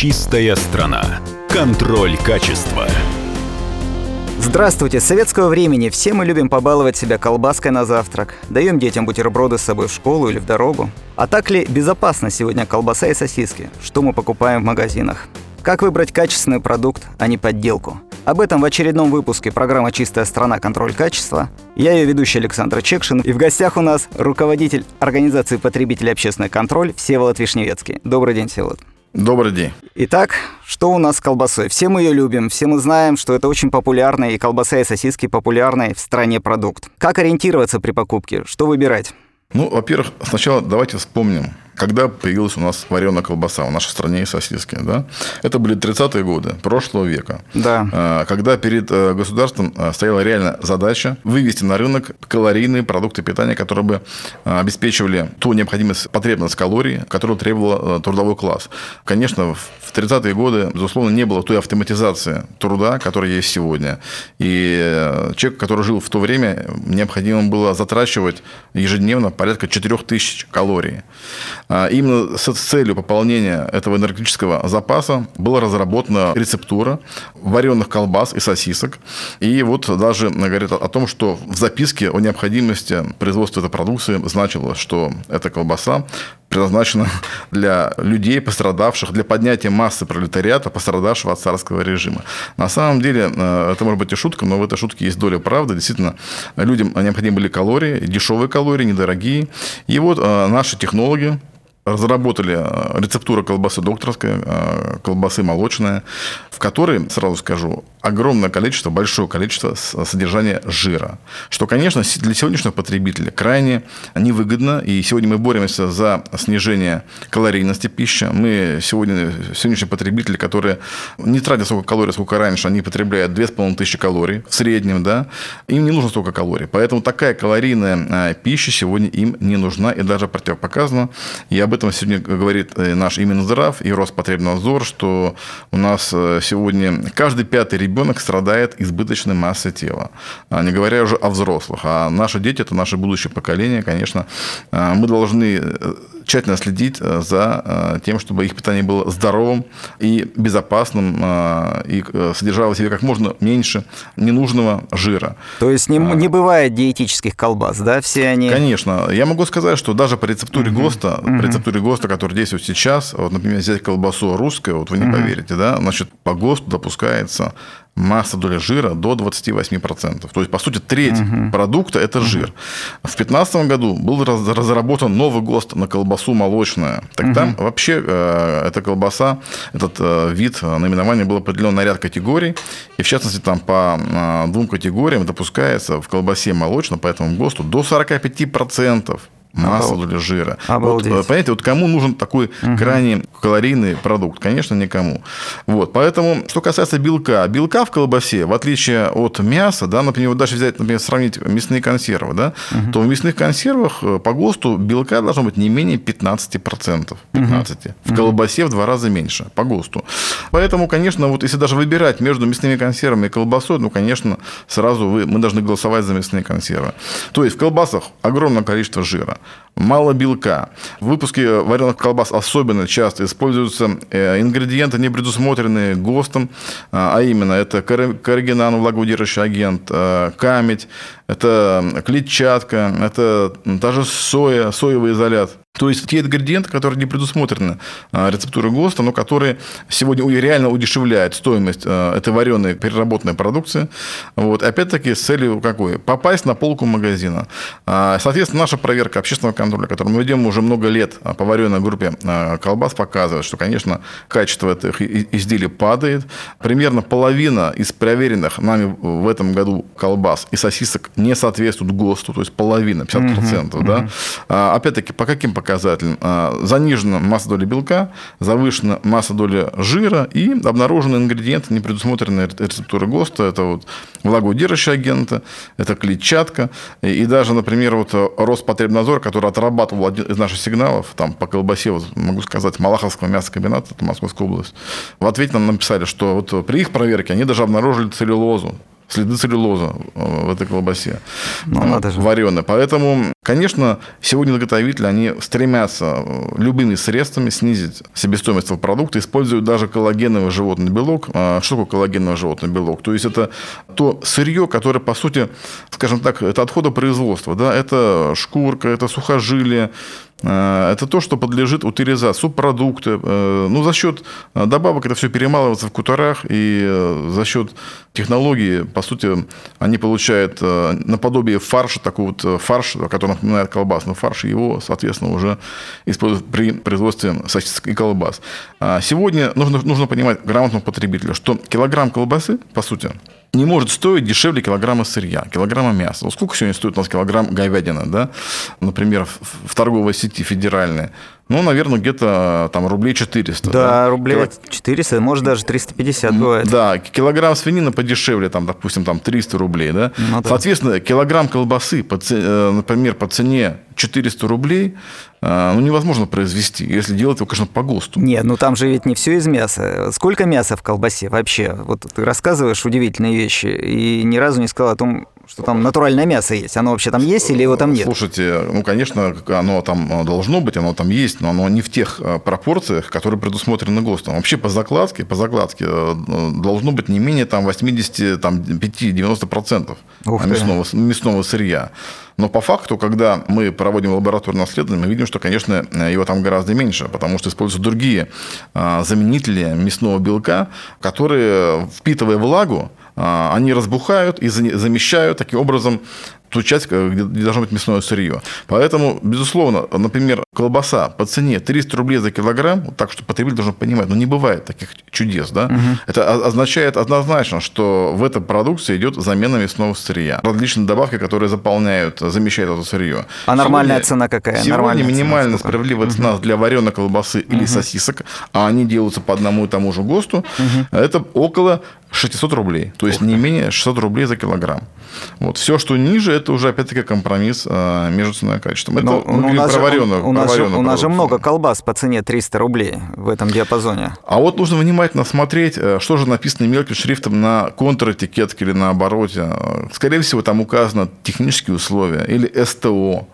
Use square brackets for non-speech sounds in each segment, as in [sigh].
Чистая страна. Контроль качества. Здравствуйте! С советского времени все мы любим побаловать себя колбаской на завтрак. Даем детям бутерброды с собой в школу или в дорогу. А так ли безопасна сегодня колбаса и сосиски? Что мы покупаем в магазинах? Как выбрать качественный продукт, а не подделку? Об этом в очередном выпуске программы «Чистая страна. Контроль качества». Я ее ведущий Александр Чекшин. И в гостях у нас руководитель организации потребителей общественный контроль Всеволод Вишневецкий. Добрый день, Всеволод. Добрый день. Итак, что у нас с колбасой? Все мы ее любим, все мы знаем, что это очень популярный, и колбаса, и сосиски популярный в стране продукт. Как ориентироваться при покупке? Что выбирать? Ну, во-первых, сначала давайте вспомним, когда появилась у нас вареная колбаса в нашей стране и сосиски. Да? Это были 30-е годы прошлого века. Да. А, когда перед э, государством э, стояла реально задача вывести на рынок калорийные продукты питания, которые бы э, обеспечивали ту необходимость, потребность калорий, которую требовал трудовой класс. Конечно, в 30-е годы, безусловно, не было той автоматизации труда, которая есть сегодня. И человек, который жил в то время, необходимо было затрачивать ежедневно порядка 4000 калорий. А, именно с целью пополнения этого энергетического запаса была разработана рецептура вареных колбас и сосисок. И вот даже говорит о том, что в записке о необходимости производства этой продукции значилось, что эта колбаса предназначена [laughs] для людей, пострадавших, для поднятия массы пролетариата, пострадавшего от царского режима. На самом деле, э, это может быть и шутка, но в этой шутке есть доля правды. Действительно, людям необходимы были калории, дешевые калории, недорогие. И вот э, наши технологи, разработали э, рецептуру колбасы докторской, э, колбасы молочная, в которой, сразу скажу, огромное количество, большое количество содержания жира. Что, конечно, для сегодняшнего потребителя крайне невыгодно. И сегодня мы боремся за снижение калорийности пищи. Мы сегодня, сегодняшние потребители, которые не тратят столько калорий, сколько раньше, они потребляют 2500 калорий в среднем, да, им не нужно столько калорий. Поэтому такая калорийная э, пища сегодня им не нужна и даже противопоказана. И об этом сегодня говорит э, наш Иминздрав и Роспотребнадзор, что у нас э, сегодня каждый пятый ребенок страдает избыточной массой тела. А не говоря уже о взрослых. А наши дети – это наше будущее поколение, конечно. А мы должны э, тщательно следить э, за э, тем, чтобы их питание было здоровым и безопасным, э, и содержало в себе как можно меньше ненужного жира. То есть не, а. не бывает диетических колбас, да, все они? Конечно. Я могу сказать, что даже по рецептуре угу. ГОСТа, угу. по рецептуре ГОСТа, который действует сейчас, вот, например, взять колбасу русскую, вот вы не угу. поверите, да, значит, по ГОСТу допускается масса доля жира до 28%. То есть, по сути, треть угу. продукта – это жир. В 2015 году был разработан новый ГОСТ на колбасу молочную. Так угу. там вообще э, эта колбаса, этот э, вид, наименование было определен на ряд категорий. И, в частности, там по э, двум категориям допускается в колбасе молочной по этому ГОСТу до 45% масса доля жира. Обалдеть. Вот, понимаете, вот кому нужен такой угу. крайне калорийный продукт? Конечно, никому. Вот, поэтому, что касается белка. Белка в колбасе, в отличие от мяса, да, например, вот даже взять, например, сравнить мясные консервы, да, угу. то в мясных консервах э, по ГОСТу белка должно быть не менее 15%. 15. Угу. В колбасе в два раза меньше по ГОСТу. Поэтому, конечно, вот если даже выбирать между мясными консервами и колбасой, ну, конечно, сразу вы, мы должны голосовать за мясные консервы. То есть в колбасах огромное количество жира мало белка. В выпуске вареных колбас особенно часто используются э, ингредиенты, не предусмотренные ГОСТом, а, а именно это карригинан, влагоудержащий агент, э, камедь, это клетчатка, это даже соя, соевый изолят. То есть те ингредиенты, которые не предусмотрены а, рецептурой ГОСТа, но которые сегодня реально удешевляют стоимость а, этой вареной переработанной продукции. Вот. Опять-таки с целью какой? Попасть на полку магазина. А, соответственно, наша проверка общественного контроля, которую мы ведем уже много лет по вареной группе колбас, показывает, что, конечно, качество этих изделий падает. Примерно половина из проверенных нами в этом году колбас и сосисок не соответствуют ГОСТу, то есть половина, 50%. Угу, да? Угу. Опять-таки, по каким показателям? Занижена масса доли белка, завышена масса доли жира и обнаружены ингредиенты, не предусмотренные рецептурой ГОСТа. Это вот влагоудержащие агенты, это клетчатка. И даже, например, вот Роспотребнадзор, который отрабатывал один из наших сигналов, там по колбасе, вот, могу сказать, Малаховского мясокомбината, это Московская область, в ответе нам написали, что вот при их проверке они даже обнаружили целлюлозу следы целлюлоза э, в этой колбасе. Ну, надо же. Вареной. Поэтому, конечно, сегодня заготовители, они стремятся любыми средствами снизить себестоимость этого продукта, используют даже коллагеновый животный белок. А что такое коллагеновый животный белок? То есть это то сырье, которое, по сути, скажем так, это отходы производства. Да? Это шкурка, это сухожилие, Э, это то, что подлежит утилизации, субпродукты. Э, ну, за счет э, добавок это все перемалывается в куторах, и за счет технологии, по сути, они получают наподобие фарша, такой вот фарш, который напоминает колбасный фарш, его, соответственно, уже используют при производстве сосисок и колбас. А сегодня нужно, нужно понимать грамотному потребителю, что килограмм колбасы, по сути, не может стоить дешевле килограмма сырья, килограмма мяса. Вот сколько сегодня стоит у нас килограмм говядины, да? Например, в торговой сети федеральной. Ну, наверное, где-то там рублей 400. Да, да? рублей Кило... 400, может даже 350 бывает. Да, килограмм свинины подешевле, там, допустим, там 300 рублей, да? Ну, да. Соответственно, килограмм колбасы, по, э, например, по цене 400 рублей, э, ну, невозможно произвести, если делать его, конечно, по ГОСТу. Нет, ну там же ведь не все из мяса. Сколько мяса в колбасе вообще? Вот ты рассказываешь удивительные вещи и ни разу не сказал о том, что там натуральное мясо есть. Оно вообще там есть или его там нет? Слушайте, ну, конечно, оно там должно быть, оно там есть, но оно не в тех э, пропорциях, которые предусмотрены ГОСТом. Вообще по закладке, по закладке э, должно быть не менее там 85-90% мясного, мясного сырья. Но по факту, когда мы проводим лабораторное исследование, мы видим, что, конечно, его там гораздо меньше, потому что используются другие э, заменители мясного белка, которые, впитывая влагу, они разбухают и замещают таким образом ту часть, где должно быть мясное сырье. Поэтому, безусловно, например, колбаса по цене 300 рублей за килограмм, так что потребитель должен понимать, ну не бывает таких чудес, да? Угу. Это означает однозначно, что в этой продукции идет замена мясного сырья. Различные добавки, которые заполняют, замещают это сырье. А нормальная сегодня, цена какая? Сегодня нормальная минимальная цена справедливая угу. цена для вареной колбасы угу. или сосисок, а они делаются по одному и тому же ГОСТу, угу. это около 600 рублей. То есть Ух не менее 600 рублей за килограмм. Вот. Все, что ниже, это уже опять-таки компромисс а, между ценой и качеством. Это Но, мы у нас, же, у, нас же, у нас же много колбас по цене 300 рублей в этом диапазоне. А вот нужно внимательно смотреть, э, что же написано мелким шрифтом на контр-этикетке или на обороте. Скорее всего, там указано технические условия или СТО.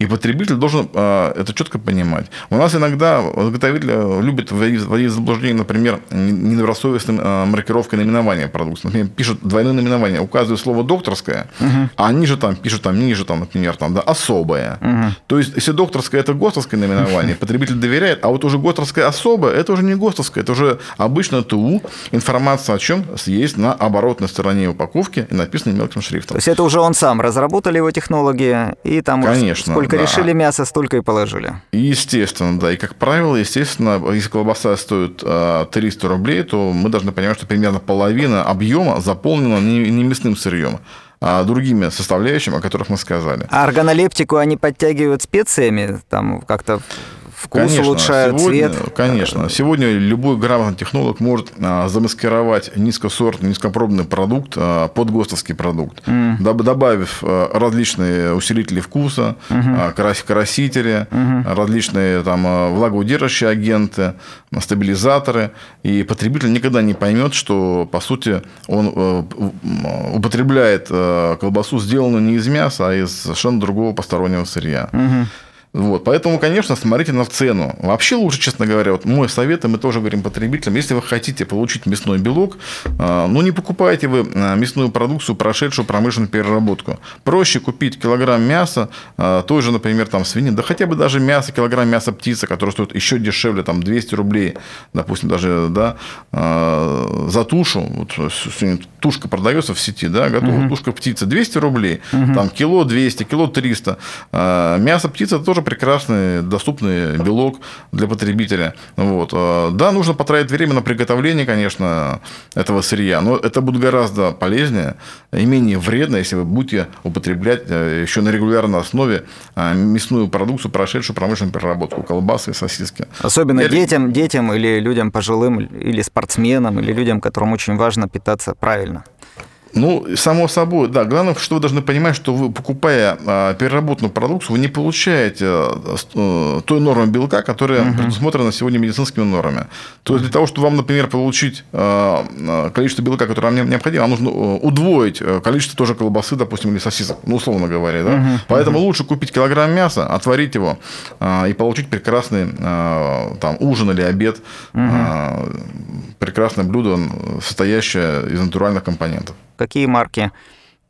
И потребитель должен а, это четко понимать. У нас иногда изготовитель э, любит вводить в заблуждение, например, недобросовестной а, маркировкой наименования продукции. Например, пишут двойное наименование, указывают слово докторское, угу. а ниже там пишут там ниже, там, например, там, да, особое. Угу. То есть, если докторское это ГОСТовское наименование, [laughs] потребитель доверяет, а вот уже ГОСТовское особое, это уже не ГОСТовское, это уже обычно ТУ, информация о чем есть на оборотной стороне упаковки и написано мелким шрифтом. То есть, это уже он сам разработали его технологии, и там Конечно. сколько Сколько да. решили мясо, столько и положили. Естественно, да. И, как правило, естественно, если колбаса стоит 300 а, рублей, то мы должны понимать, что примерно половина объема заполнена не мясным сырьем, а другими составляющими, о которых мы сказали. А органолептику они подтягивают специями, там как-то вкус конечно, улучшают, сегодня, цвет. Конечно. Сегодня любой грамотный технолог может а, замаскировать низкосортный, низкопробный продукт а, под ГОСТовский продукт, mm. добавив а, различные усилители вкуса, mm-hmm. красители, mm-hmm. различные там влагоудерживающие агенты, стабилизаторы. И потребитель никогда не поймет, что, по сути, он употребляет колбасу, сделанную не из мяса, а из совершенно другого постороннего сырья. Mm-hmm. Вот, поэтому, конечно, смотрите на цену. Вообще лучше, честно говоря, вот мой совет, и мы тоже говорим потребителям, если вы хотите получить мясной белок, а, ну не покупайте вы а, мясную продукцию, прошедшую промышленную переработку. Проще купить килограмм мяса, а, той же, например, там свинины, да хотя бы даже мясо, килограмм мяса птицы, которое стоит еще дешевле, там 200 рублей, допустим, даже, да, за тушу, вот тушка продается в сети, да, готовая угу. тушка птицы, 200 рублей, угу. там кило 200, кило 300, мясо птицы тоже тоже прекрасный, доступный белок для потребителя. Вот. А, да, нужно потратить время на приготовление, конечно, этого сырья, но это будет гораздо полезнее и менее вредно, если вы будете употреблять э, еще на регулярной основе а, мясную продукцию, прошедшую промышленную переработку, колбасы сосиски. Особенно или... детям, детям или людям пожилым, или спортсменам, или людям, которым очень важно питаться правильно. Ну, само собой, да. Главное, что вы должны понимать, что вы, покупая а, переработанную продукцию, вы не получаете а, а, той нормы белка, которая угу. предусмотрена сегодня медицинскими нормами. То есть для того, чтобы вам, например, получить а количество белка, которое вам необходимо, вам нужно а, удвоить а, количество тоже колбасы, допустим, или сосисок, ну, условно говоря. Да? Угу. Поэтому угу. лучше купить килограмм мяса, отварить его а, и получить прекрасный а, там, ужин или обед, угу. а, прекрасное блюдо, состоящее из натуральных компонентов какие марки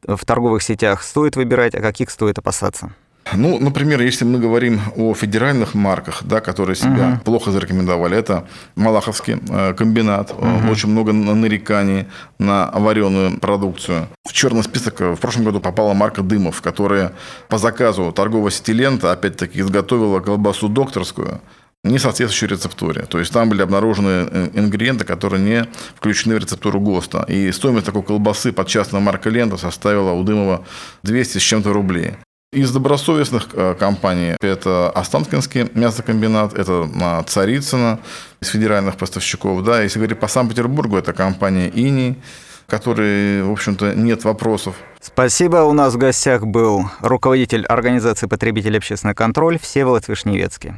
в торговых сетях стоит выбирать, а каких стоит опасаться? Ну, например, если мы говорим о федеральных марках, да, которые себя uh плохо зарекомендовали, это Малаховский э, комбинат, uh очень много нареканий на вареную продукцию. В черный список в прошлом году попала марка Дымов, которая по заказу торговой сети Лента, опять-таки, изготовила колбасу докторскую, не соответствующей рецептуре. То есть там были обнаружены э, ингредиенты, которые не включены в рецептуру ГОСТа. И стоимость такой колбасы под частной маркой «Лента» составила у Дымова 200 с чем-то рублей. Из добросовестных э, компаний это Останкинский мясокомбинат, это а, Царицына из федеральных поставщиков. Да, если говорить по Санкт-Петербургу, это компания «Ини», которой, в общем-то, нет вопросов. Спасибо. У нас в гостях был руководитель организации потребителей общественный контроль Всеволод Вишневецкий.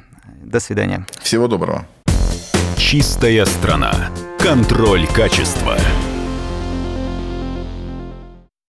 До свидания. Всего доброго. Чистая страна. Контроль качества.